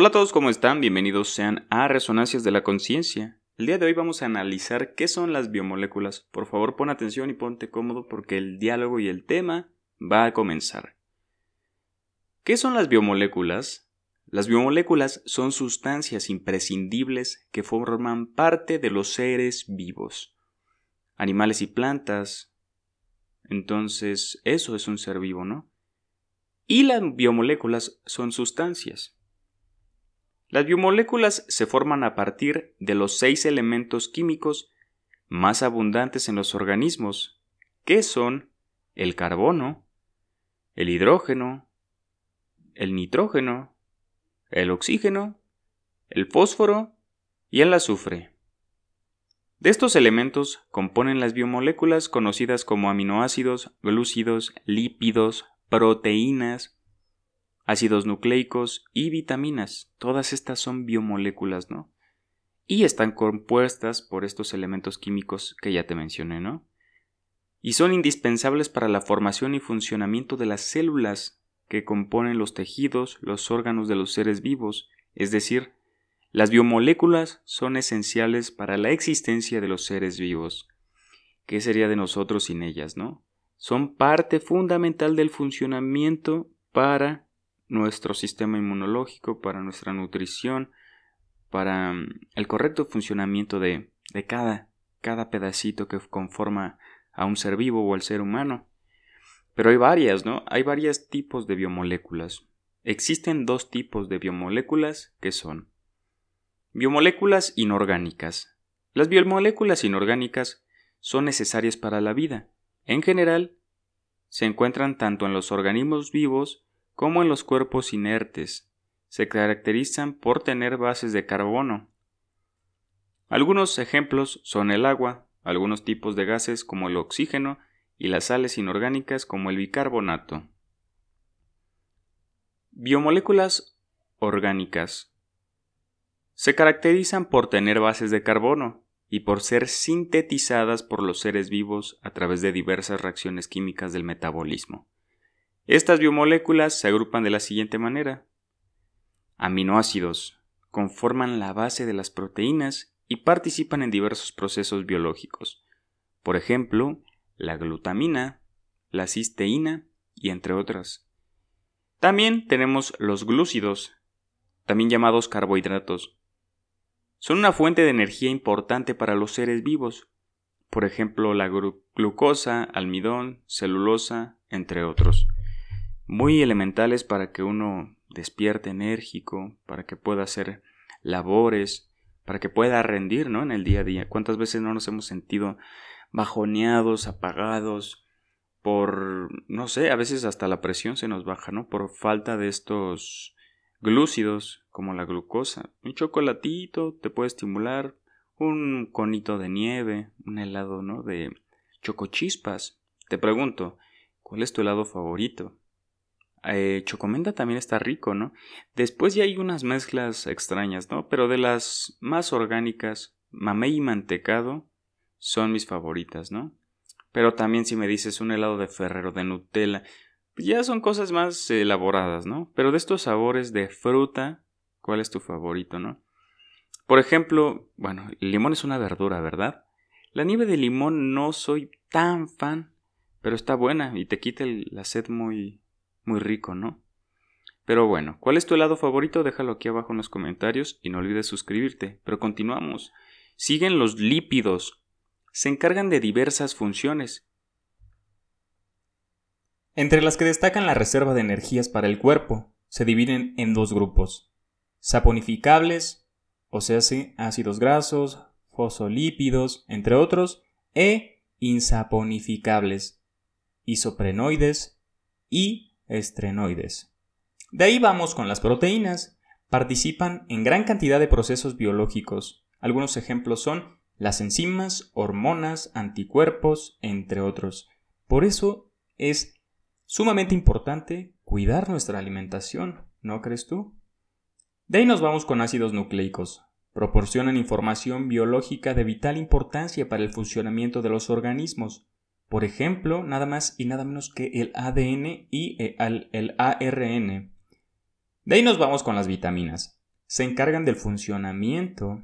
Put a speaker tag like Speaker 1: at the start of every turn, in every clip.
Speaker 1: Hola a todos, ¿cómo están? Bienvenidos sean a Resonancias de la Conciencia. El día de hoy vamos a analizar qué son las biomoléculas. Por favor, pon atención y ponte cómodo porque el diálogo y el tema va a comenzar. ¿Qué son las biomoléculas? Las biomoléculas son sustancias imprescindibles que forman parte de los seres vivos, animales y plantas. Entonces, eso es un ser vivo, ¿no? Y las biomoléculas son sustancias. Las biomoléculas se forman a partir de los seis elementos químicos más abundantes en los organismos, que son el carbono, el hidrógeno, el nitrógeno, el oxígeno, el fósforo y el azufre. De estos elementos componen las biomoléculas conocidas como aminoácidos, glúcidos, lípidos, proteínas, ácidos nucleicos y vitaminas. Todas estas son biomoléculas, ¿no? Y están compuestas por estos elementos químicos que ya te mencioné, ¿no? Y son indispensables para la formación y funcionamiento de las células que componen los tejidos, los órganos de los seres vivos, es decir, las biomoléculas son esenciales para la existencia de los seres vivos. ¿Qué sería de nosotros sin ellas, no? Son parte fundamental del funcionamiento para nuestro sistema inmunológico, para nuestra nutrición, para mm, el correcto funcionamiento de, de cada, cada pedacito que conforma a un ser vivo o al ser humano. Pero hay varias, ¿no? Hay varios tipos de biomoléculas. Existen dos tipos de biomoléculas que son biomoléculas inorgánicas. Las biomoléculas inorgánicas son necesarias para la vida. En general, se encuentran tanto en los organismos vivos como en los cuerpos inertes, se caracterizan por tener bases de carbono. Algunos ejemplos son el agua, algunos tipos de gases como el oxígeno y las sales inorgánicas como el bicarbonato. Biomoléculas orgánicas. Se caracterizan por tener bases de carbono y por ser sintetizadas por los seres vivos a través de diversas reacciones químicas del metabolismo. Estas biomoléculas se agrupan de la siguiente manera. Aminoácidos conforman la base de las proteínas y participan en diversos procesos biológicos. Por ejemplo, la glutamina, la cisteína y entre otras. También tenemos los glúcidos, también llamados carbohidratos. Son una fuente de energía importante para los seres vivos, por ejemplo la glucosa, almidón, celulosa, entre otros muy elementales para que uno despierte enérgico, para que pueda hacer labores, para que pueda rendir, ¿no? En el día a día. ¿Cuántas veces no nos hemos sentido bajoneados, apagados, por, no sé, a veces hasta la presión se nos baja, ¿no? Por falta de estos glúcidos, como la glucosa. Un chocolatito te puede estimular, un conito de nieve, un helado, ¿no? De chocochispas. Te pregunto, ¿cuál es tu helado favorito? Eh, chocomenta también está rico, ¿no? Después ya hay unas mezclas extrañas, ¿no? Pero de las más orgánicas, mamey y mantecado son mis favoritas, ¿no? Pero también si me dices un helado de Ferrero de Nutella, ya son cosas más elaboradas, ¿no? Pero de estos sabores de fruta, ¿cuál es tu favorito, no? Por ejemplo, bueno, el limón es una verdura, ¿verdad? La nieve de limón no soy tan fan, pero está buena y te quita la sed muy, muy rico, ¿no? Pero bueno, ¿cuál es tu helado favorito? Déjalo aquí abajo en los comentarios y no olvides suscribirte. Pero continuamos. Siguen los lípidos. Se encargan de diversas funciones.
Speaker 2: Entre las que destacan la reserva de energías para el cuerpo, se dividen en dos grupos. Saponificables, o sea, ácidos grasos, fosfolípidos, entre otros, e insaponificables, isoprenoides y estrenoides. De ahí vamos con las proteínas. Participan en gran cantidad de procesos biológicos. Algunos ejemplos son las enzimas, hormonas, anticuerpos, entre otros. Por eso es sumamente importante cuidar nuestra alimentación, ¿no crees tú? De ahí nos vamos con ácidos nucleicos. Proporcionan información biológica de vital importancia para el funcionamiento de los organismos. Por ejemplo, nada más y nada menos que el ADN y eh, el ARN. De ahí nos vamos con las vitaminas. se encargan del funcionamiento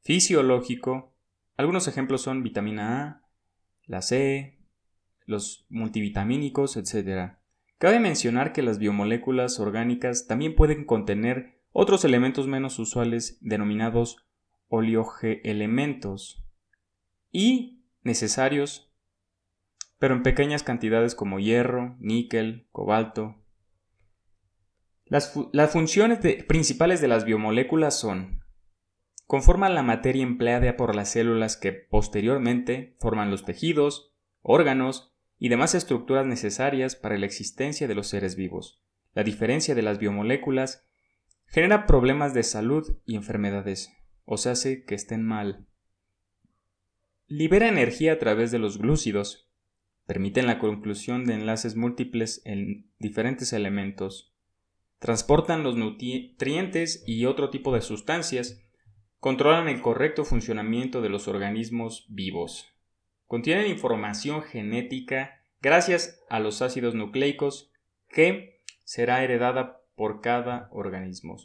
Speaker 2: fisiológico. Algunos ejemplos son vitamina A, la C, los multivitamínicos, etc. Cabe mencionar que las biomoléculas orgánicas también pueden contener otros elementos menos usuales denominados oleogeelementos y necesarios, pero en pequeñas cantidades como hierro, níquel, cobalto. Las, funciones principales de las biomoléculas son conforman la materia empleada por las células que posteriormente forman los tejidos, órganos y demás estructuras necesarias para la existencia de los seres vivos. La diferencia de las biomoléculas genera problemas de salud y enfermedades, o se hace que estén mal. Libera energía a través de los glúcidos, permiten la conclusión de enlaces múltiples en diferentes elementos, transportan los nutrientes y otro tipo de sustancias, controlan el correcto funcionamiento de los organismos vivos, contienen información genética gracias a los ácidos nucleicos que será heredada por cada organismo.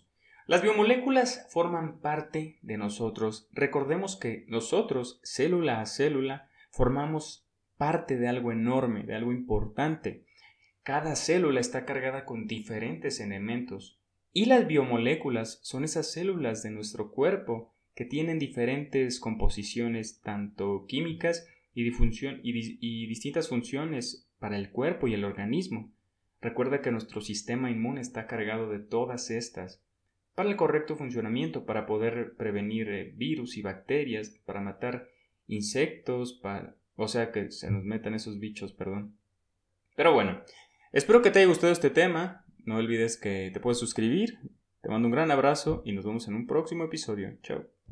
Speaker 2: Las biomoléculas forman parte de nosotros. Recordemos que nosotros, célula a célula, formamos parte de algo enorme, de algo importante. Cada célula está cargada con diferentes elementos. Y las biomoléculas son esas células de nuestro cuerpo que tienen diferentes composiciones, tanto químicas y, y distintas funciones para el cuerpo y el organismo. Recuerda que nuestro sistema inmune está cargado de todas estas para el correcto funcionamiento, para poder prevenir eh, virus y bacterias, para matar insectos, para, o sea, que se nos metan esos bichos, perdón. Pero bueno, espero que te haya gustado este tema. No olvides que te puedes suscribir. Te mando un gran abrazo y nos vemos en un próximo episodio. Chao.